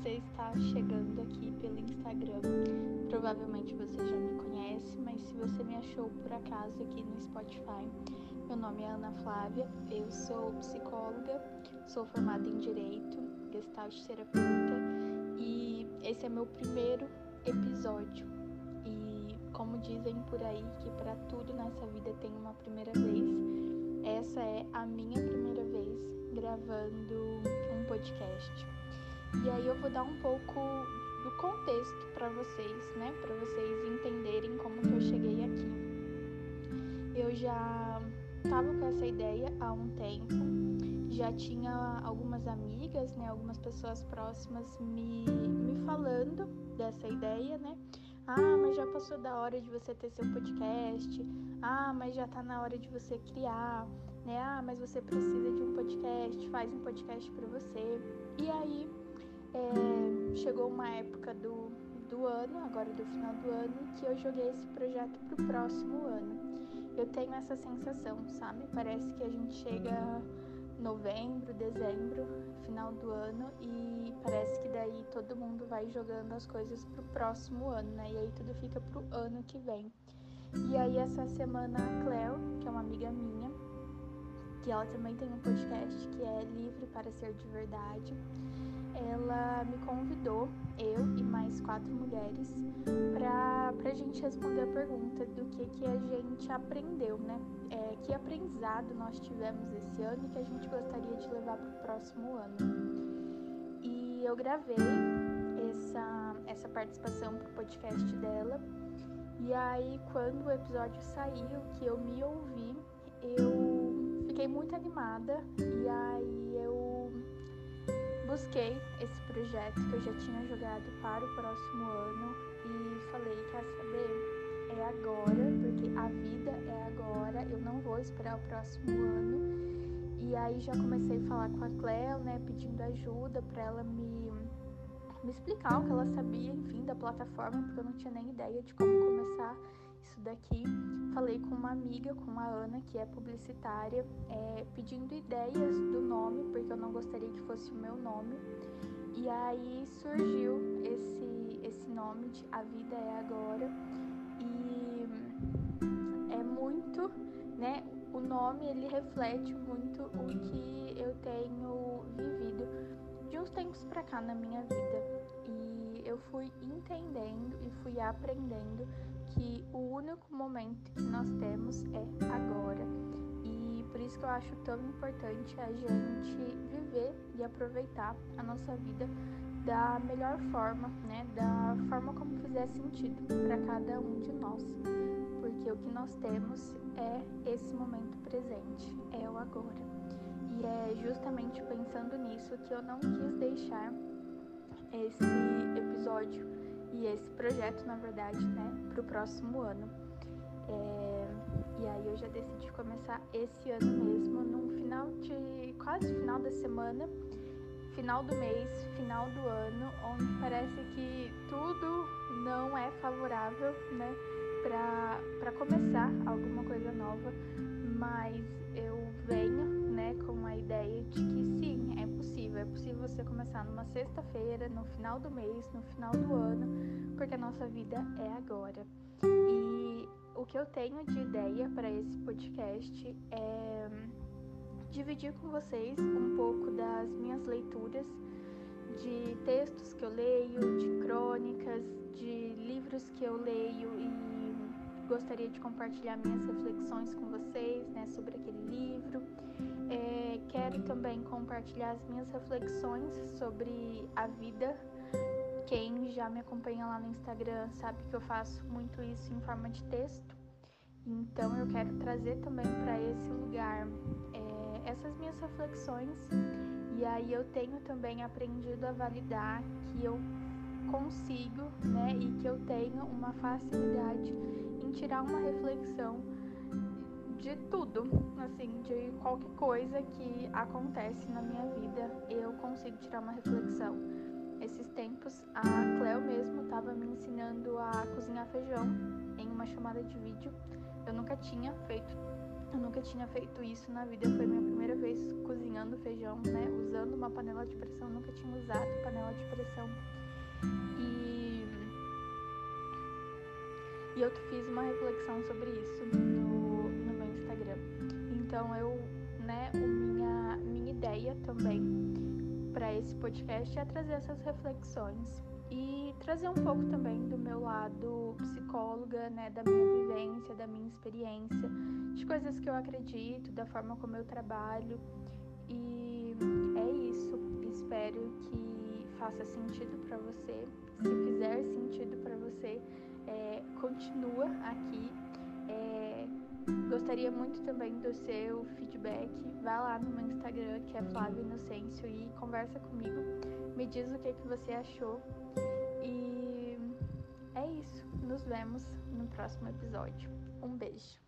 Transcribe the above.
você está chegando aqui pelo Instagram, provavelmente você já me conhece, mas se você me achou por acaso aqui no Spotify, meu nome é Ana Flávia, eu sou psicóloga, sou formada em Direito, Gestalt terapeuta e esse é meu primeiro episódio. E como dizem por aí que para tudo nessa vida tem uma primeira vez, essa é a minha primeira vez gravando um podcast. E aí eu vou dar um pouco do contexto para vocês, né? Para vocês entenderem como que eu cheguei aqui. Eu já tava com essa ideia há um tempo. Já tinha algumas amigas, né, algumas pessoas próximas me, me falando dessa ideia, né? Ah, mas já passou da hora de você ter seu podcast. Ah, mas já tá na hora de você criar, né? Ah, mas você precisa de um podcast, faz um podcast para você. E aí é, chegou uma época do, do ano, agora do final do ano, que eu joguei esse projeto pro próximo ano. Eu tenho essa sensação, sabe? Parece que a gente chega novembro, dezembro, final do ano e parece que daí todo mundo vai jogando as coisas pro próximo ano, né? E aí tudo fica pro ano que vem. E aí essa semana a Cleo, que é uma amiga minha, que ela também tem um podcast que é Livre para Ser de Verdade ela me convidou, eu e mais quatro mulheres, para a gente responder a pergunta do que, que a gente aprendeu, né? É, que aprendizado nós tivemos esse ano e que a gente gostaria de levar para o próximo ano. E eu gravei essa, essa participação para o podcast dela. E aí, quando o episódio saiu, que eu me ouvi, eu fiquei muito animada. E aí eu busquei esse projeto que eu já tinha jogado para o próximo ano e falei, quer saber? É agora, porque a vida é agora, eu não vou esperar o próximo ano. E aí já comecei a falar com a Cleo, né, pedindo ajuda para ela me, me explicar o que ela sabia, enfim, da plataforma, porque eu não tinha nem ideia de como começar isso daqui. Falei com uma amiga, com a Ana, que é publicitária, é, pedindo ideias do nome, porque eu não gostaria que fosse o meu nome. E aí surgiu esse, esse nome de A Vida é Agora. E é muito, né? O nome ele reflete muito o que eu tenho vivido de uns tempos para cá na minha vida. Fui entendendo e fui aprendendo que o único momento que nós temos é agora. E por isso que eu acho tão importante a gente viver e aproveitar a nossa vida da melhor forma, né? Da forma como fizer sentido para cada um de nós. Porque o que nós temos é esse momento presente, é o agora. E é justamente pensando nisso que eu não quis deixar esse episódio e esse projeto, na verdade, né, para o próximo ano. É, e aí eu já decidi começar esse ano mesmo, num final de quase final da semana, final do mês, final do ano, onde parece que tudo não é favorável, né, para começar alguma coisa nova, mas eu venho né, com a ideia de é possível. Você começar numa sexta-feira, no final do mês, no final do ano, porque a nossa vida é agora. E o que eu tenho de ideia para esse podcast é dividir com vocês um pouco das minhas leituras de textos que eu leio, de crônicas, de livros que eu leio e gostaria de compartilhar minhas reflexões com vocês né, sobre aquele livro. É, quero também compartilhar as minhas reflexões sobre a vida. Quem já me acompanha lá no Instagram sabe que eu faço muito isso em forma de texto. Então eu quero trazer também para esse lugar é, essas minhas reflexões. E aí eu tenho também aprendido a validar que eu consigo, né, e que eu tenho uma facilidade em tirar uma reflexão de tudo, assim, de qualquer coisa que acontece na minha vida, eu consigo tirar uma reflexão. Esses tempos, a Cleo mesmo estava me ensinando a cozinhar feijão em uma chamada de vídeo. Eu nunca tinha feito Eu nunca tinha feito isso na vida, foi minha primeira vez cozinhando feijão, né? Usando uma panela de pressão, nunca tinha usado panela de pressão. E, e eu fiz uma reflexão sobre isso no, no meu Instagram. Então eu, né, minha, minha ideia também para esse podcast é trazer essas reflexões e trazer um pouco também do meu lado psicóloga, né, da minha vivência, da minha experiência, de coisas que eu acredito, da forma como eu trabalho. E é isso. Espero que faça sentido para você. Se fizer sentido para você, é, continua aqui. É, gostaria muito também do seu feedback. Vá lá no meu Instagram, que é Flávio Inocêncio, e conversa comigo. Me diz o que, que você achou e é isso. Nos vemos no próximo episódio. Um beijo.